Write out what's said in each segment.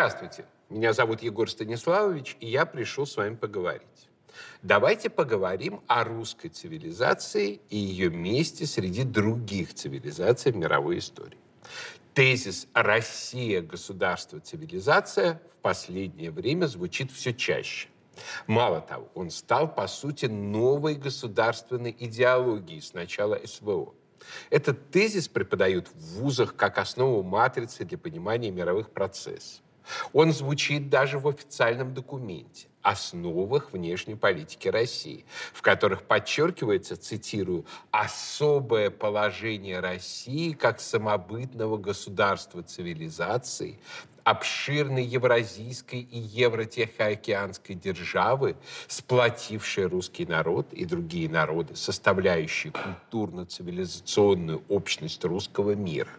Здравствуйте, меня зовут Егор Станиславович, и я пришел с вами поговорить. Давайте поговорим о русской цивилизации и ее месте среди других цивилизаций в мировой истории. Тезис «Россия – государство, цивилизация» в последнее время звучит все чаще. Мало того, он стал, по сути, новой государственной идеологией с начала СВО. Этот тезис преподают в вузах как основу матрицы для понимания мировых процессов. Он звучит даже в официальном документе «Основах внешней политики России», в которых подчеркивается, цитирую, «особое положение России как самобытного государства цивилизации, обширной евразийской и евротихоокеанской державы, сплотившей русский народ и другие народы, составляющие культурно-цивилизационную общность русского мира.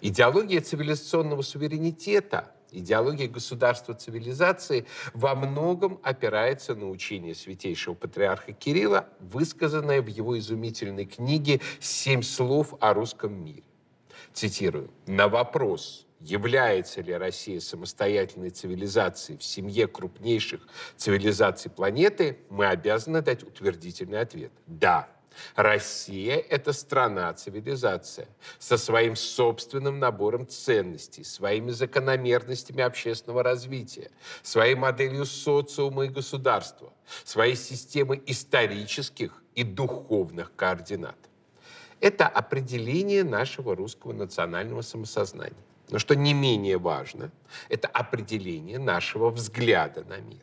Идеология цивилизационного суверенитета – Идеология государства цивилизации во многом опирается на учение святейшего патриарха Кирилла, высказанное в его изумительной книге «Семь слов о русском мире». Цитирую. «На вопрос, является ли Россия самостоятельной цивилизацией в семье крупнейших цивилизаций планеты, мы обязаны дать утвердительный ответ. Да, Россия – это страна-цивилизация со своим собственным набором ценностей, своими закономерностями общественного развития, своей моделью социума и государства, своей системой исторических и духовных координат. Это определение нашего русского национального самосознания. Но что не менее важно, это определение нашего взгляда на мир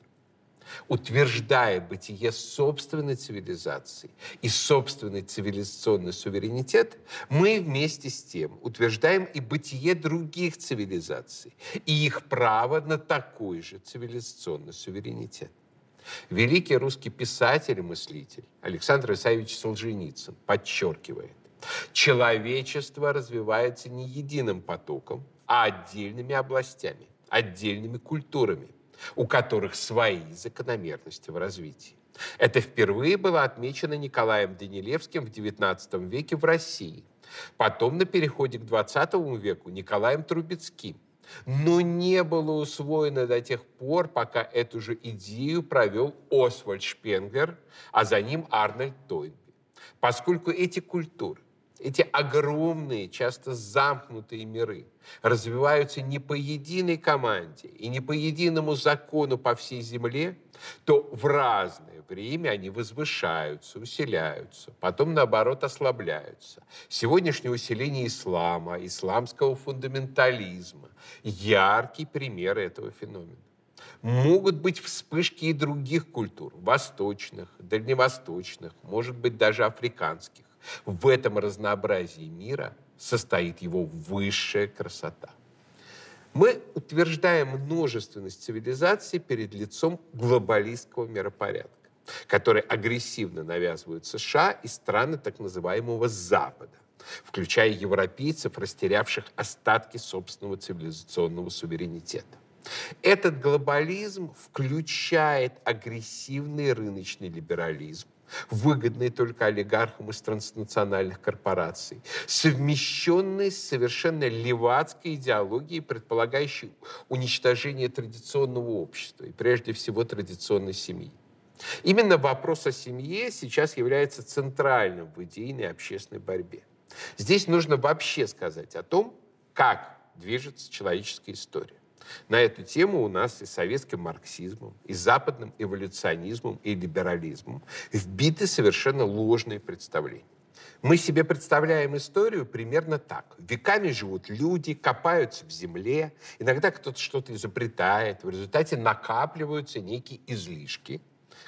утверждая бытие собственной цивилизации и собственный цивилизационный суверенитет, мы вместе с тем утверждаем и бытие других цивилизаций и их право на такой же цивилизационный суверенитет. Великий русский писатель и мыслитель Александр Исаевич Солженицын подчеркивает, человечество развивается не единым потоком, а отдельными областями, отдельными культурами – у которых свои закономерности в развитии. Это впервые было отмечено Николаем Данилевским в XIX веке в России, потом на переходе к XX веку Николаем Трубецким, но не было усвоено до тех пор, пока эту же идею провел Освальд Шпенглер, а за ним Арнольд Тойнби. Поскольку эти культуры эти огромные, часто замкнутые миры развиваются не по единой команде и не по единому закону по всей Земле, то в разное время они возвышаются, усиляются, потом, наоборот, ослабляются. Сегодняшнее усиление ислама, исламского фундаментализма – яркий пример этого феномена. Могут быть вспышки и других культур, восточных, дальневосточных, может быть, даже африканских. В этом разнообразии мира состоит его высшая красота. Мы утверждаем множественность цивилизаций перед лицом глобалистского миропорядка, который агрессивно навязывают США и страны так называемого Запада, включая европейцев, растерявших остатки собственного цивилизационного суверенитета. Этот глобализм включает агрессивный рыночный либерализм, выгодные только олигархам из транснациональных корпораций, совмещенные с совершенно левацкой идеологией, предполагающей уничтожение традиционного общества и прежде всего традиционной семьи. Именно вопрос о семье сейчас является центральным в идейной общественной борьбе. Здесь нужно вообще сказать о том, как движется человеческая история. На эту тему у нас и советским марксизмом, и западным эволюционизмом, и либерализмом вбиты совершенно ложные представления. Мы себе представляем историю примерно так. Веками живут люди, копаются в земле, иногда кто-то что-то изобретает, в результате накапливаются некие излишки,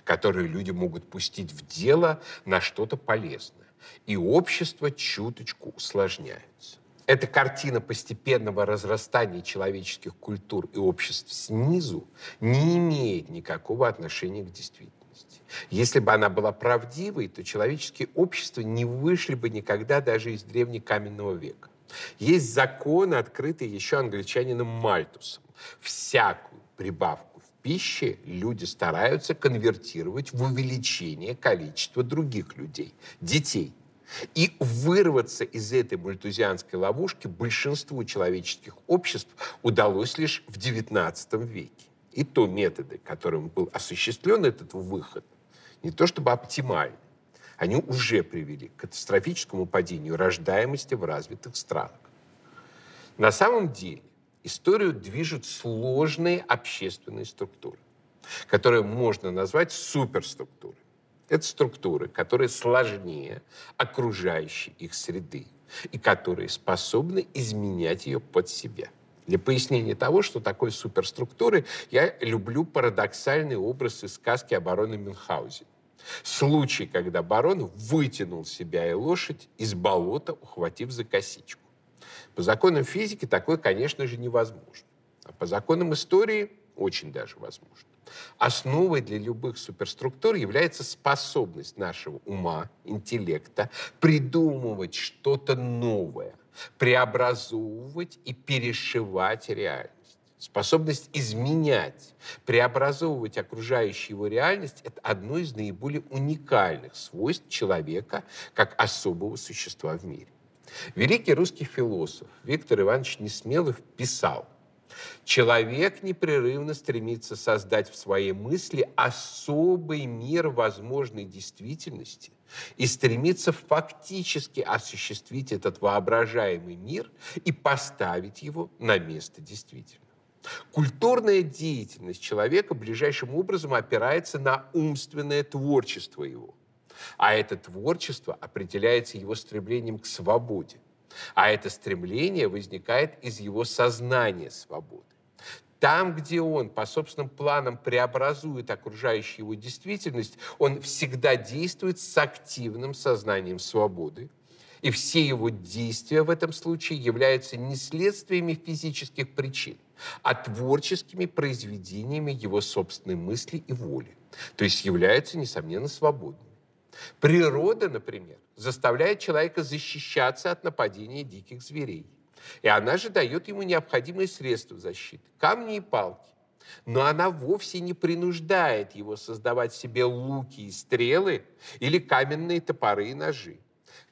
которые люди могут пустить в дело на что-то полезное. И общество чуточку усложняется. Эта картина постепенного разрастания человеческих культур и обществ снизу не имеет никакого отношения к действительности. Если бы она была правдивой, то человеческие общества не вышли бы никогда даже из древнекаменного века. Есть законы, открытые еще англичанином Мальтусом. Всякую прибавку в пище люди стараются конвертировать в увеличение количества других людей, детей – И вырваться из этой мультузианской ловушки большинству человеческих обществ удалось лишь в XIX веке. И то методы, которым был осуществлен этот выход, не то чтобы оптимальны, они уже привели к катастрофическому падению рождаемости в развитых странах. На самом деле историю движут сложные общественные структуры, которые можно назвать суперструктурой. Это структуры, которые сложнее окружающей их среды и которые способны изменять ее под себя. Для пояснения того, что такое суперструктуры, я люблю парадоксальный образ из сказки о бароне Мюнхгаузене. Случай, когда барон вытянул себя и лошадь из болота, ухватив за косичку. По законам физики такое, конечно же, невозможно. А по законам истории очень даже возможно. Основой для любых суперструктур является способность нашего ума, интеллекта придумывать что-то новое, преобразовывать и перешивать реальность. Способность изменять, преобразовывать окружающую его реальность – это одно из наиболее уникальных свойств человека как особого существа в мире. Великий русский философ Виктор Иванович Несмелов писал, Человек непрерывно стремится создать в своей мысли особый мир возможной действительности и стремится фактически осуществить этот воображаемый мир и поставить его на место действительного. Культурная деятельность человека ближайшим образом опирается на умственное творчество его. А это творчество определяется его стремлением к свободе. А это стремление возникает из его сознания свободы. Там, где он по собственным планам преобразует окружающую его действительность, он всегда действует с активным сознанием свободы. И все его действия в этом случае являются не следствиями физических причин, а творческими произведениями его собственной мысли и воли. То есть являются, несомненно, свободными. Природа, например, заставляет человека защищаться от нападения диких зверей. И она же дает ему необходимые средства защиты – камни и палки. Но она вовсе не принуждает его создавать себе луки и стрелы или каменные топоры и ножи.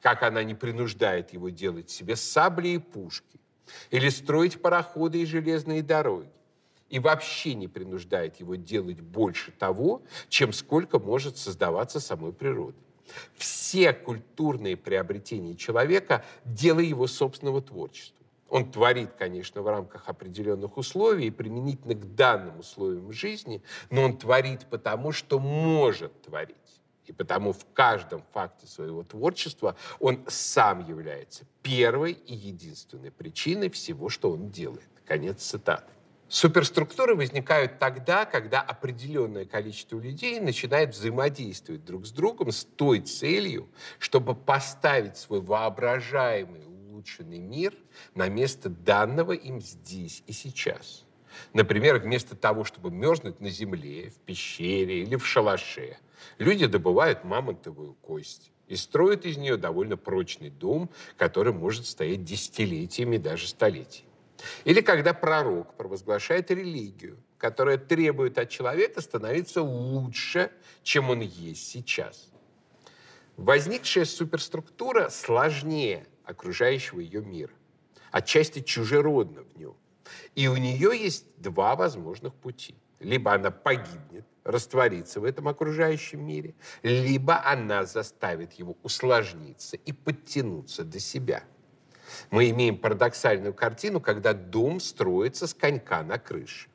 Как она не принуждает его делать себе сабли и пушки или строить пароходы и железные дороги и вообще не принуждает его делать больше того, чем сколько может создаваться самой природой. Все культурные приобретения человека – дело его собственного творчества. Он творит, конечно, в рамках определенных условий и применительно к данным условиям жизни, но он творит потому, что может творить. И потому в каждом факте своего творчества он сам является первой и единственной причиной всего, что он делает. Конец цитаты. Суперструктуры возникают тогда, когда определенное количество людей начинает взаимодействовать друг с другом с той целью, чтобы поставить свой воображаемый улучшенный мир на место данного им здесь и сейчас. Например, вместо того, чтобы мерзнуть на земле, в пещере или в шалаше, люди добывают мамонтовую кость и строят из нее довольно прочный дом, который может стоять десятилетиями, даже столетиями. Или когда пророк провозглашает религию, которая требует от человека становиться лучше, чем он есть сейчас. Возникшая суперструктура сложнее окружающего ее мира, отчасти чужеродна в нем. И у нее есть два возможных пути. Либо она погибнет, растворится в этом окружающем мире, либо она заставит его усложниться и подтянуться до себя – мы имеем парадоксальную картину, когда дом строится с конька на крыше.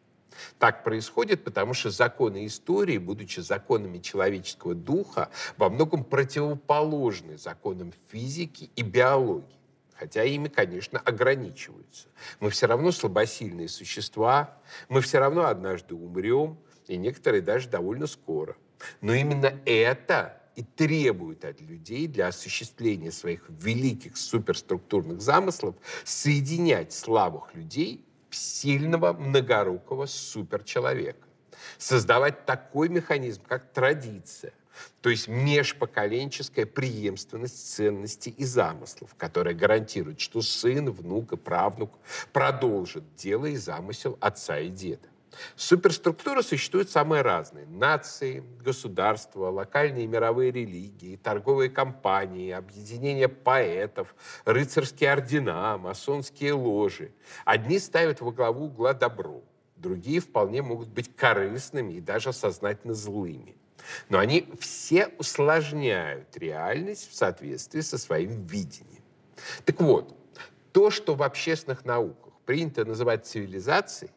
Так происходит, потому что законы истории, будучи законами человеческого духа, во многом противоположны законам физики и биологии хотя ими, конечно, ограничиваются. Мы все равно слабосильные существа, мы все равно однажды умрем, и некоторые даже довольно скоро. Но именно это и требует от людей для осуществления своих великих суперструктурных замыслов соединять слабых людей в сильного многорукого суперчеловека. Создавать такой механизм, как традиция, то есть межпоколенческая преемственность ценностей и замыслов, которая гарантирует, что сын, внук и правнук продолжат дело и замысел отца и деда. Суперструктуры существуют самые разные. Нации, государства, локальные мировые религии, торговые компании, объединения поэтов, рыцарские ордена, масонские ложи. Одни ставят во главу угла добро, другие вполне могут быть корыстными и даже сознательно злыми. Но они все усложняют реальность в соответствии со своим видением. Так вот, то, что в общественных науках принято называть цивилизацией,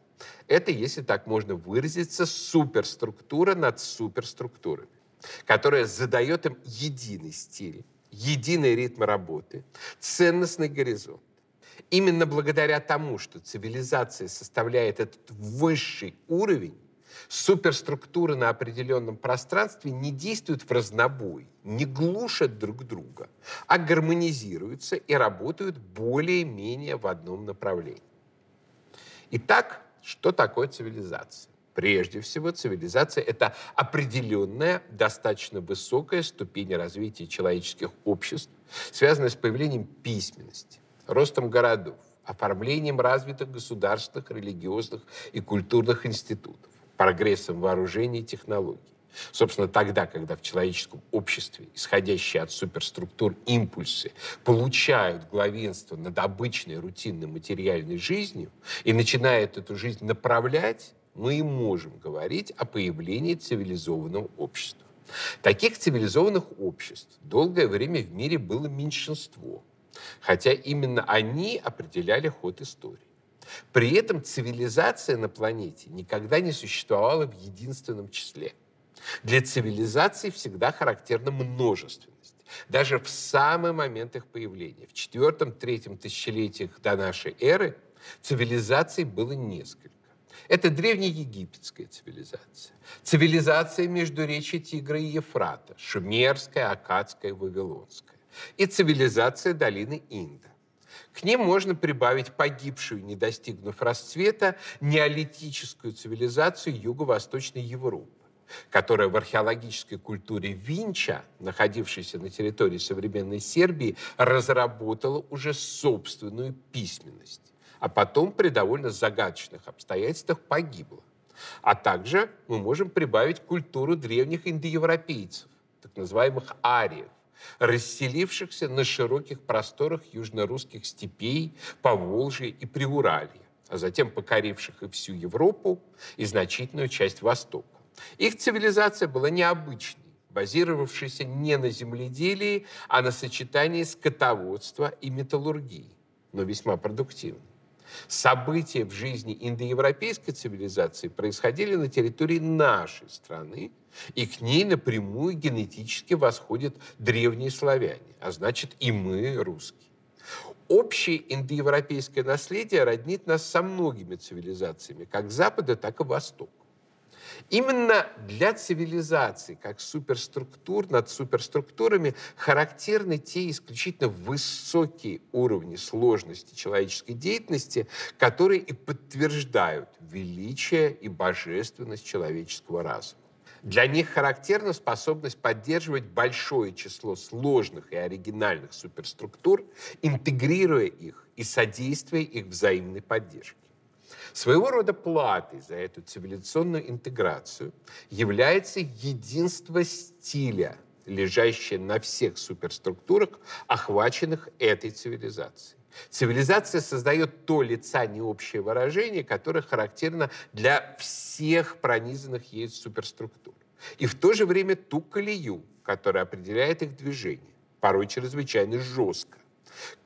это, если так можно выразиться, суперструктура над суперструктурами, которая задает им единый стиль, единый ритм работы, ценностный горизонт. Именно благодаря тому, что цивилизация составляет этот высший уровень, суперструктуры на определенном пространстве не действуют в разнобой, не глушат друг друга, а гармонизируются и работают более-менее в одном направлении. Итак, что такое цивилизация? Прежде всего, цивилизация – это определенная, достаточно высокая ступень развития человеческих обществ, связанная с появлением письменности, ростом городов, оформлением развитых государственных, религиозных и культурных институтов, прогрессом вооружений и технологий. Собственно, тогда, когда в человеческом обществе исходящие от суперструктур импульсы получают главенство над обычной рутинной материальной жизнью и начинают эту жизнь направлять, мы и можем говорить о появлении цивилизованного общества. Таких цивилизованных обществ долгое время в мире было меньшинство, хотя именно они определяли ход истории. При этом цивилизация на планете никогда не существовала в единственном числе – для цивилизации всегда характерна множественность. Даже в самый момент их появления, в четвертом-третьем тысячелетиях до нашей эры, цивилизаций было несколько. Это древнеегипетская цивилизация, цивилизация между речи Тигра и Ефрата, шумерская, акадская, вавилонская, и цивилизация долины Инда. К ним можно прибавить погибшую, не достигнув расцвета, неолитическую цивилизацию Юго-Восточной Европы которая в археологической культуре Винча, находившейся на территории современной Сербии, разработала уже собственную письменность, а потом при довольно загадочных обстоятельствах погибла. А также мы можем прибавить культуру древних индоевропейцев, так называемых ариев, расселившихся на широких просторах южно-русских степей, Поволжья и Приуралья, а затем покоривших и всю Европу, и значительную часть Востока. Их цивилизация была необычной, базировавшейся не на земледелии, а на сочетании скотоводства и металлургии, но весьма продуктивной. События в жизни индоевропейской цивилизации происходили на территории нашей страны, и к ней напрямую генетически восходят древние славяне, а значит и мы, русские. Общее индоевропейское наследие роднит нас со многими цивилизациями, как Запада, так и Востока. Именно для цивилизации, как суперструктур над суперструктурами, характерны те исключительно высокие уровни сложности человеческой деятельности, которые и подтверждают величие и божественность человеческого разума. Для них характерна способность поддерживать большое число сложных и оригинальных суперструктур, интегрируя их и содействуя их взаимной поддержке. Своего рода платой за эту цивилизационную интеграцию является единство стиля, лежащее на всех суперструктурах, охваченных этой цивилизацией. Цивилизация создает то лица необщее выражение, которое характерно для всех пронизанных ею суперструктур. И в то же время ту колею, которая определяет их движение, порой чрезвычайно жестко.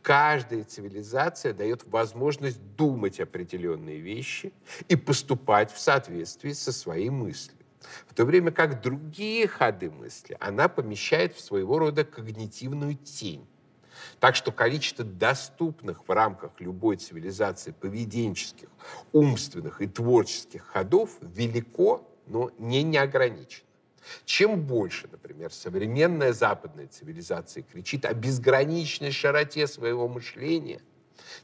Каждая цивилизация дает возможность думать определенные вещи и поступать в соответствии со своей мыслью. В то время как другие ходы мысли она помещает в своего рода когнитивную тень. Так что количество доступных в рамках любой цивилизации поведенческих, умственных и творческих ходов велико, но не неограничено. Чем больше, например, современная западная цивилизация кричит о безграничной широте своего мышления,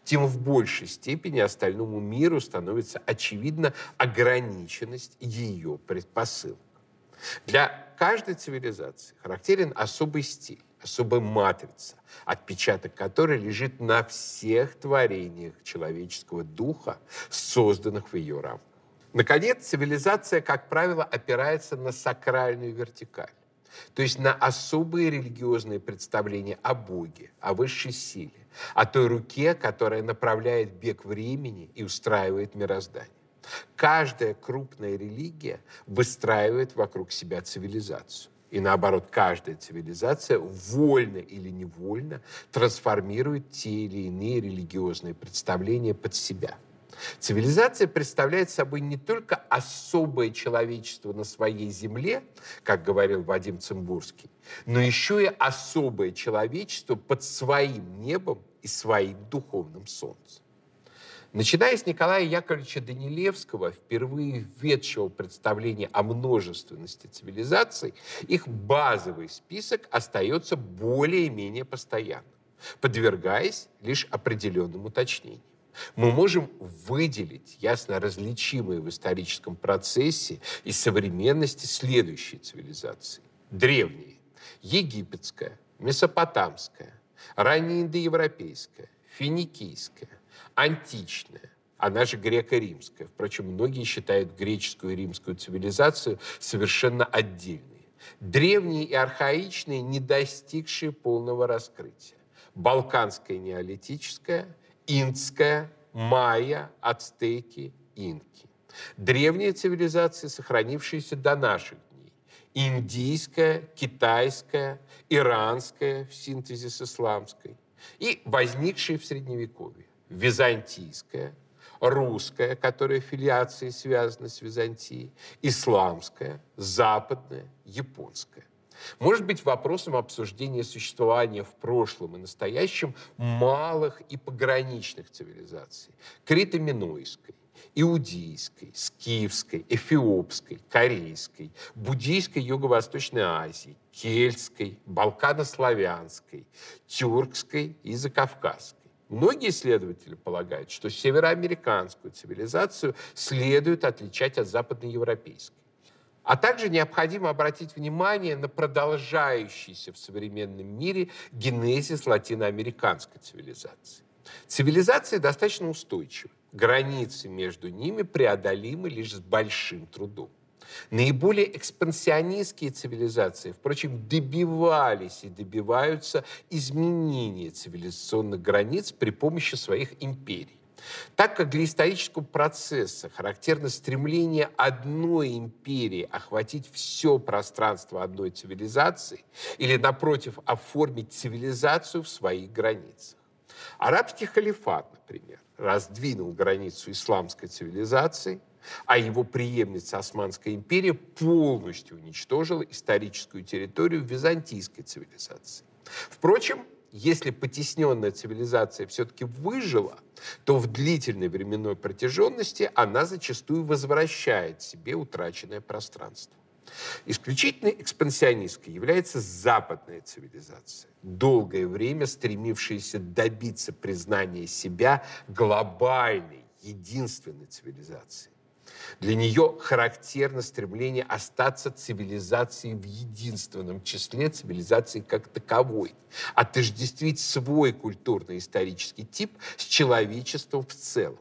тем в большей степени остальному миру становится очевидна ограниченность ее предпосылок. Для каждой цивилизации характерен особый стиль, особая матрица, отпечаток которой лежит на всех творениях человеческого духа, созданных в ее рамках. Наконец, цивилизация, как правило, опирается на сакральную вертикаль, то есть на особые религиозные представления о Боге, о высшей силе, о той руке, которая направляет бег времени и устраивает мироздание. Каждая крупная религия выстраивает вокруг себя цивилизацию. И наоборот, каждая цивилизация вольно или невольно трансформирует те или иные религиозные представления под себя. Цивилизация представляет собой не только особое человечество на своей земле, как говорил Вадим Цимбурский, но еще и особое человечество под своим небом и своим духовным солнцем. Начиная с Николая Яковлевича Данилевского, впервые введшего представление о множественности цивилизаций, их базовый список остается более-менее постоянным, подвергаясь лишь определенным уточнениям. Мы можем выделить ясно различимые в историческом процессе и современности следующие цивилизации. Древние, египетская, месопотамская, раннеиндоевропейская, финикийская, античная, она же греко-римская. Впрочем, многие считают греческую и римскую цивилизацию совершенно отдельной. Древние и архаичные, не достигшие полного раскрытия. Балканская неолитическая, инская, майя, ацтеки, инки. Древние цивилизации, сохранившиеся до наших дней. Индийская, китайская, иранская в синтезе с исламской и возникшие в Средневековье византийская, русская, которая филиацией связана с Византией, исламская, западная, японская. Может быть вопросом обсуждения существования в прошлом и настоящем малых и пограничных цивилизаций. Крито-Минойской, иудейской, скифской, эфиопской, корейской, буддийской Юго-Восточной Азии, кельтской, балканославянской, тюркской и закавказской. Многие исследователи полагают, что североамериканскую цивилизацию следует отличать от западноевропейской. А также необходимо обратить внимание на продолжающийся в современном мире генезис латиноамериканской цивилизации. Цивилизации достаточно устойчивы. Границы между ними преодолимы лишь с большим трудом. Наиболее экспансионистские цивилизации, впрочем, добивались и добиваются изменения цивилизационных границ при помощи своих империй. Так как для исторического процесса характерно стремление одной империи охватить все пространство одной цивилизации или, напротив, оформить цивилизацию в своих границах. Арабский халифат, например, раздвинул границу исламской цивилизации – а его преемница Османская империя полностью уничтожила историческую территорию византийской цивилизации. Впрочем, если потесненная цивилизация все-таки выжила, то в длительной временной протяженности она зачастую возвращает себе утраченное пространство. Исключительно экспансионистской является западная цивилизация, долгое время стремившаяся добиться признания себя глобальной, единственной цивилизацией. Для нее характерно стремление остаться цивилизацией в единственном числе цивилизации как таковой, отождествить свой культурно-исторический тип с человечеством в целом.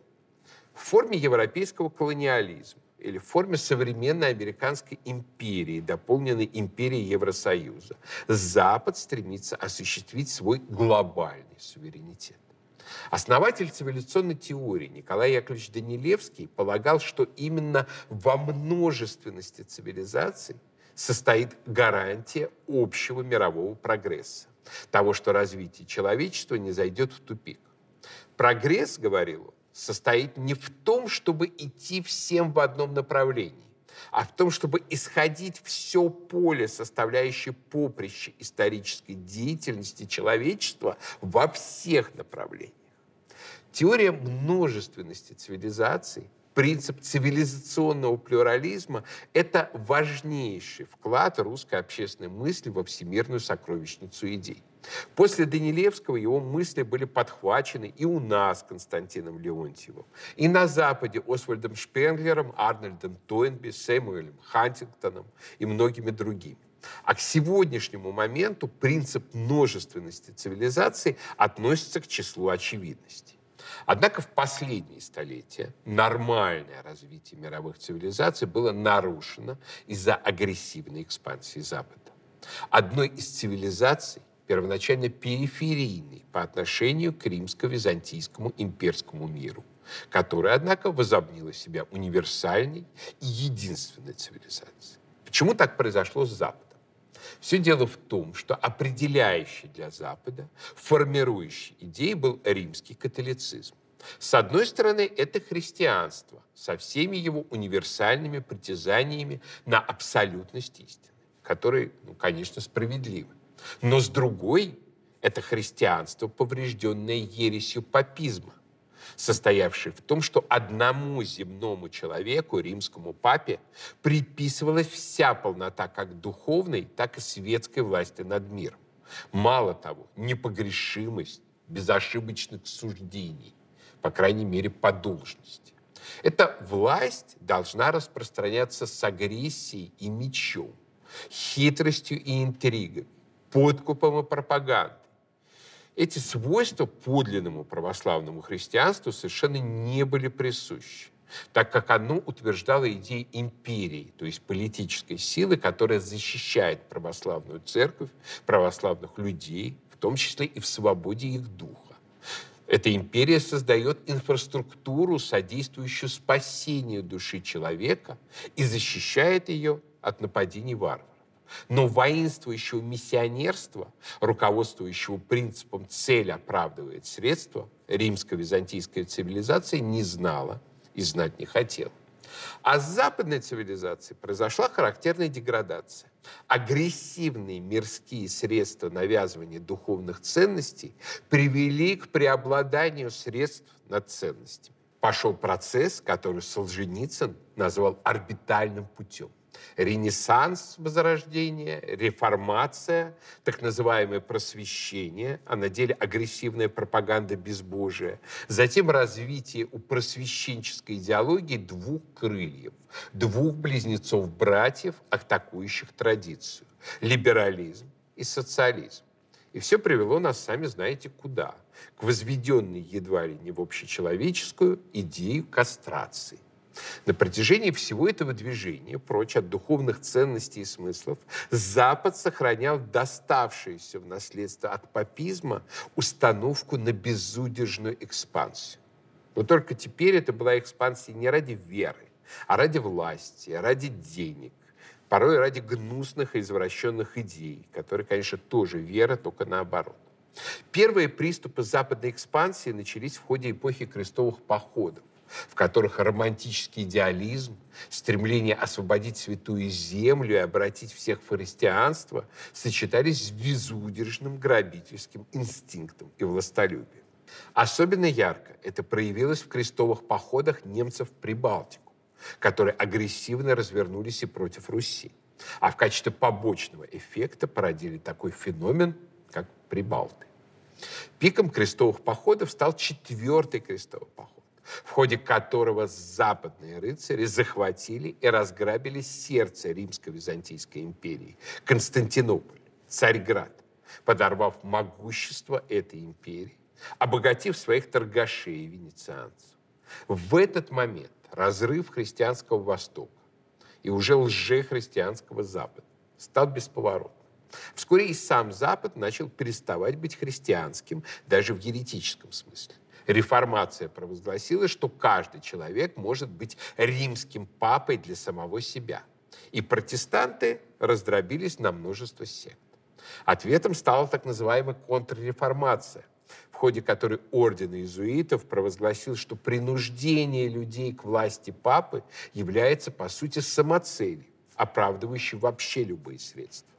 В форме европейского колониализма или в форме современной американской империи, дополненной империей Евросоюза, Запад стремится осуществить свой глобальный суверенитет. Основатель цивилизационной теории Николай Яковлевич Данилевский полагал, что именно во множественности цивилизаций состоит гарантия общего мирового прогресса, того, что развитие человечества не зайдет в тупик. Прогресс, говорил он, состоит не в том, чтобы идти всем в одном направлении, а в том, чтобы исходить все поле, составляющее поприще исторической деятельности человечества во всех направлениях. Теория множественности цивилизаций, принцип цивилизационного плюрализма – это важнейший вклад русской общественной мысли во всемирную сокровищницу идей. После Данилевского его мысли были подхвачены и у нас Константином Леонтьевым, и на Западе Освальдом Шпенглером, Арнольдом Тойнби, Сэмуэлем Хантингтоном и многими другими. А к сегодняшнему моменту принцип множественности цивилизаций относится к числу очевидностей. Однако в последние столетия нормальное развитие мировых цивилизаций было нарушено из-за агрессивной экспансии Запада. Одной из цивилизаций, первоначально периферийной по отношению к римско-византийскому имперскому миру, которая, однако, возобнила себя универсальной и единственной цивилизацией. Почему так произошло с Западом? Все дело в том, что определяющей для Запада, формирующей идеей был римский католицизм. С одной стороны, это христианство со всеми его универсальными притязаниями на абсолютность истины, которые, ну, конечно, справедливы. Но с другой, это христианство, поврежденное ересью папизма, состоявший в том, что одному земному человеку, римскому папе, приписывалась вся полнота как духовной, так и светской власти над миром. Мало того, непогрешимость безошибочных суждений, по крайней мере, по должности. Эта власть должна распространяться с агрессией и мечом, хитростью и интригами, подкупом и пропагандой, эти свойства подлинному православному христианству совершенно не были присущи так как оно утверждало идеи империи, то есть политической силы, которая защищает православную церковь, православных людей, в том числе и в свободе их духа. Эта империя создает инфраструктуру, содействующую спасению души человека и защищает ее от нападений варваров. Но воинствующего миссионерства, руководствующего принципом «цель оправдывает средства», римско-византийская цивилизация не знала и знать не хотела. А с западной цивилизацией произошла характерная деградация. Агрессивные мирские средства навязывания духовных ценностей привели к преобладанию средств над ценностями. Пошел процесс, который Солженицын назвал орбитальным путем. Ренессанс Возрождения, реформация, так называемое просвещение, а на деле агрессивная пропаганда безбожия. Затем развитие у просвещенческой идеологии двух крыльев, двух близнецов-братьев, атакующих традицию. Либерализм и социализм. И все привело нас, сами знаете, куда? К возведенной едва ли не в общечеловеческую идею кастрации. На протяжении всего этого движения, прочь от духовных ценностей и смыслов, Запад сохранял доставшуюся в наследство от папизма установку на безудержную экспансию. Но только теперь это была экспансия не ради веры, а ради власти, ради денег, порой ради гнусных и извращенных идей, которые, конечно, тоже вера, только наоборот. Первые приступы западной экспансии начались в ходе эпохи крестовых походов в которых романтический идеализм, стремление освободить святую землю и обратить всех в христианство сочетались с безудержным грабительским инстинктом и властолюбием. Особенно ярко это проявилось в крестовых походах немцев в Прибалтику, которые агрессивно развернулись и против Руси. А в качестве побочного эффекта породили такой феномен, как Прибалты. Пиком крестовых походов стал четвертый крестовый поход в ходе которого западные рыцари захватили и разграбили сердце Римско-Византийской империи, Константинополь, Царьград, подорвав могущество этой империи, обогатив своих торгашей и венецианцев. В этот момент разрыв христианского Востока и уже лжехристианского Запада стал бесповоротным. Вскоре и сам Запад начал переставать быть христианским, даже в еретическом смысле реформация провозгласила, что каждый человек может быть римским папой для самого себя. И протестанты раздробились на множество сект. Ответом стала так называемая контрреформация, в ходе которой орден иезуитов провозгласил, что принуждение людей к власти папы является, по сути, самоцелью, оправдывающей вообще любые средства.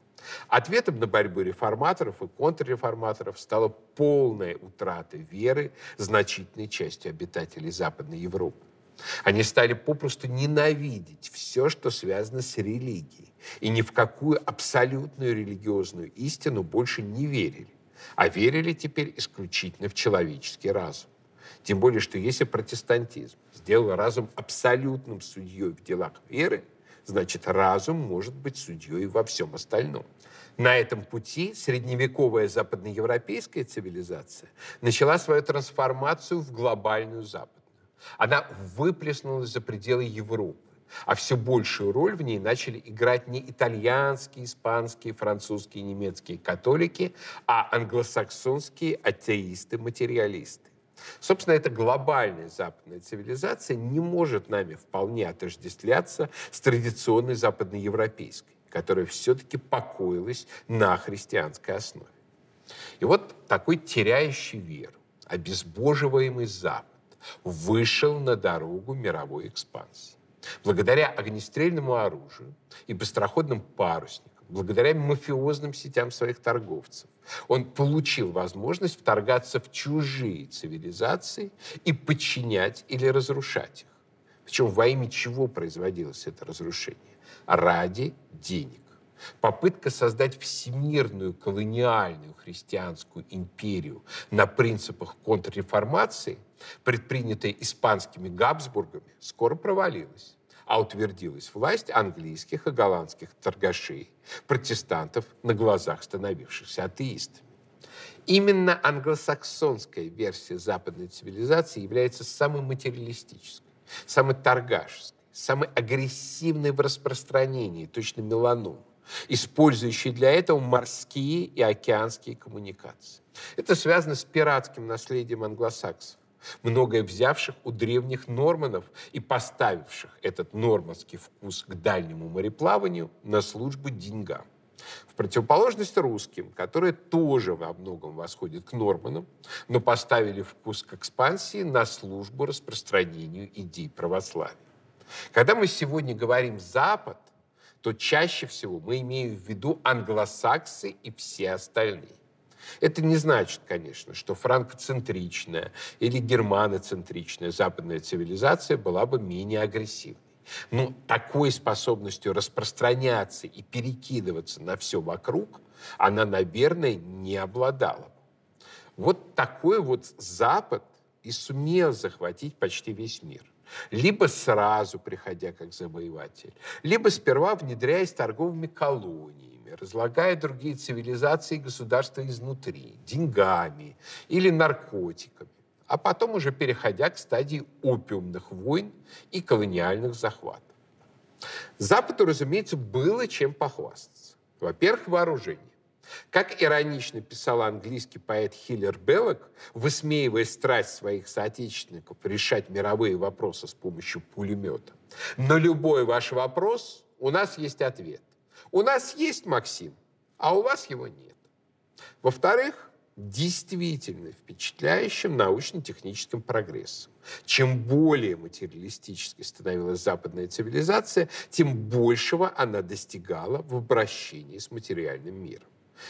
Ответом на борьбу реформаторов и контрреформаторов стала полная утрата веры значительной части обитателей Западной Европы. Они стали попросту ненавидеть все, что связано с религией, и ни в какую абсолютную религиозную истину больше не верили, а верили теперь исключительно в человеческий разум. Тем более, что если протестантизм сделал разум абсолютным судьей в делах веры, значит, разум может быть судьей во всем остальном. На этом пути средневековая западноевропейская цивилизация начала свою трансформацию в глобальную западную. Она выплеснулась за пределы Европы, а все большую роль в ней начали играть не итальянские, испанские, французские, немецкие католики, а англосаксонские атеисты-материалисты. Собственно, эта глобальная западная цивилизация не может нами вполне отождествляться с традиционной западноевропейской, которая все-таки покоилась на христианской основе. И вот такой теряющий веру, обезбоживаемый Запад вышел на дорогу мировой экспансии. Благодаря огнестрельному оружию и быстроходным парусникам, благодаря мафиозным сетям своих торговцев, он получил возможность вторгаться в чужие цивилизации и подчинять или разрушать их. Причем во имя чего производилось это разрушение? Ради денег. Попытка создать всемирную колониальную христианскую империю на принципах контрреформации, предпринятая испанскими Габсбургами, скоро провалилась а утвердилась власть английских и голландских торгашей, протестантов на глазах становившихся атеистами. Именно англосаксонская версия западной цивилизации является самой материалистической, самой торгашеской, самой агрессивной в распространении, точно меланом, использующей для этого морские и океанские коммуникации. Это связано с пиратским наследием англосаксов многое взявших у древних норманов и поставивших этот нормандский вкус к дальнему мореплаванию на службу деньгам. В противоположность русским, которые тоже во многом восходят к норманам, но поставили вкус к экспансии на службу распространению идей православия. Когда мы сегодня говорим «Запад», то чаще всего мы имеем в виду англосаксы и все остальные. Это не значит, конечно, что франкоцентричная или германоцентричная западная цивилизация была бы менее агрессивной. Но такой способностью распространяться и перекидываться на все вокруг она, наверное, не обладала. Вот такой вот Запад и сумел захватить почти весь мир. Либо сразу приходя как завоеватель, либо сперва внедряясь торговыми колониями, разлагая другие цивилизации и государства изнутри, деньгами или наркотиками, а потом уже переходя к стадии опиумных войн и колониальных захватов. Западу, разумеется, было чем похвастаться. Во-первых, вооружение. Как иронично писал английский поэт Хиллер Беллок, высмеивая страсть своих соотечественников решать мировые вопросы с помощью пулемета. На любой ваш вопрос у нас есть ответ. У нас есть Максим, а у вас его нет. Во-вторых, действительно впечатляющим научно-техническим прогрессом. Чем более материалистической становилась западная цивилизация, тем большего она достигала в обращении с материальным миром.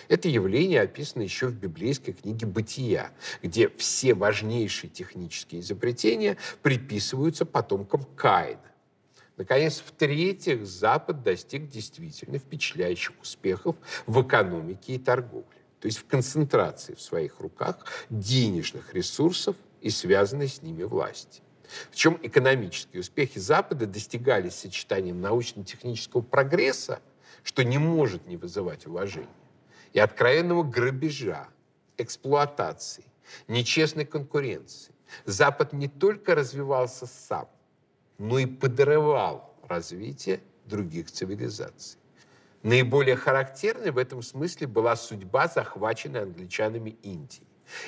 Это явление описано еще в библейской книге «Бытия», где все важнейшие технические изобретения приписываются потомкам Каина. Наконец, в-третьих, Запад достиг действительно впечатляющих успехов в экономике и торговле, то есть в концентрации в своих руках денежных ресурсов и связанной с ними власти. Причем экономические успехи Запада достигались сочетанием научно-технического прогресса, что не может не вызывать уважения, и откровенного грабежа, эксплуатации, нечестной конкуренции. Запад не только развивался сам, но и подрывал развитие других цивилизаций. Наиболее характерной в этом смысле была судьба захваченной англичанами Индии.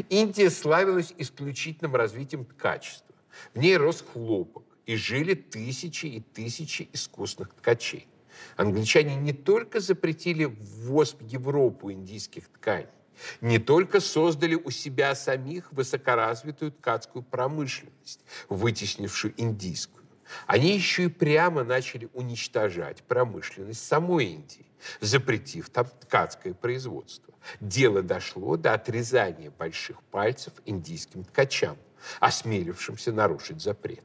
Индия славилась исключительным развитием ткачества. В ней рос хлопок, и жили тысячи и тысячи искусных ткачей. Англичане не только запретили ввоз в Европу индийских тканей, не только создали у себя самих высокоразвитую ткацкую промышленность, вытеснившую индийскую, они еще и прямо начали уничтожать промышленность самой Индии, запретив там ткацкое производство. Дело дошло до отрезания больших пальцев индийским ткачам, осмелившимся нарушить запрет.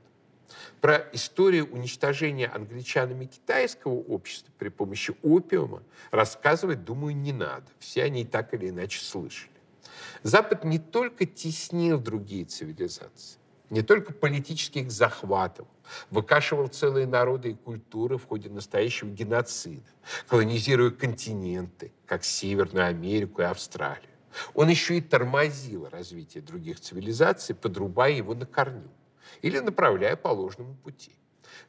Про историю уничтожения англичанами китайского общества при помощи опиума рассказывать, думаю, не надо. Все они и так или иначе слышали. Запад не только теснил другие цивилизации, не только политически их захватывал, выкашивал целые народы и культуры в ходе настоящего геноцида, колонизируя континенты, как Северную Америку и Австралию. Он еще и тормозил развитие других цивилизаций, подрубая его на корню или направляя по ложному пути.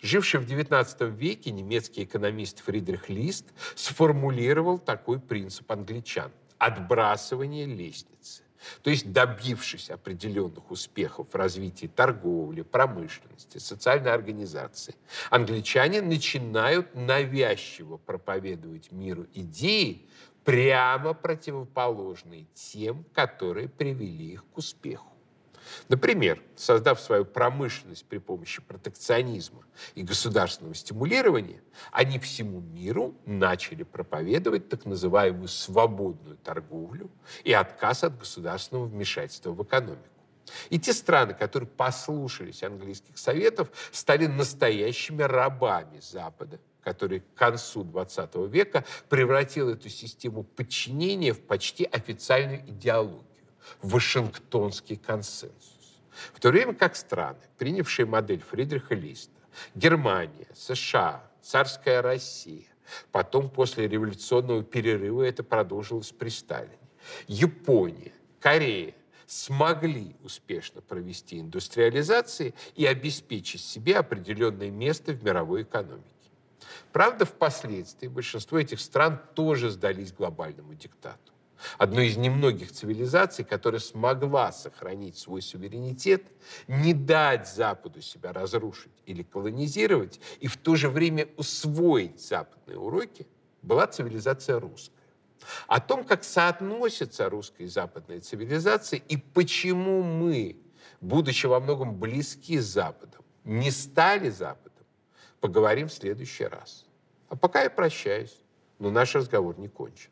Живший в XIX веке немецкий экономист Фридрих Лист сформулировал такой принцип англичан – отбрасывание лестницы. То есть добившись определенных успехов в развитии торговли, промышленности, социальной организации, англичане начинают навязчиво проповедовать миру идеи, прямо противоположные тем, которые привели их к успеху. Например, создав свою промышленность при помощи протекционизма и государственного стимулирования, они всему миру начали проповедовать так называемую свободную торговлю и отказ от государственного вмешательства в экономику. И те страны, которые послушались английских советов, стали настоящими рабами Запада, который к концу XX века превратил эту систему подчинения в почти официальную идеологию Вашингтонский консенсус. В то время как страны, принявшие модель Фридриха Листа, Германия, США, царская Россия, потом после революционного перерыва это продолжилось при Сталине, Япония, Корея, смогли успешно провести индустриализации и обеспечить себе определенное место в мировой экономике. Правда, впоследствии большинство этих стран тоже сдались глобальному диктату одной из немногих цивилизаций, которая смогла сохранить свой суверенитет, не дать Западу себя разрушить или колонизировать, и в то же время усвоить западные уроки, была цивилизация русская. О том, как соотносятся русская и западная цивилизации, и почему мы, будучи во многом близки с Западом, не стали Западом, поговорим в следующий раз. А пока я прощаюсь, но наш разговор не кончен.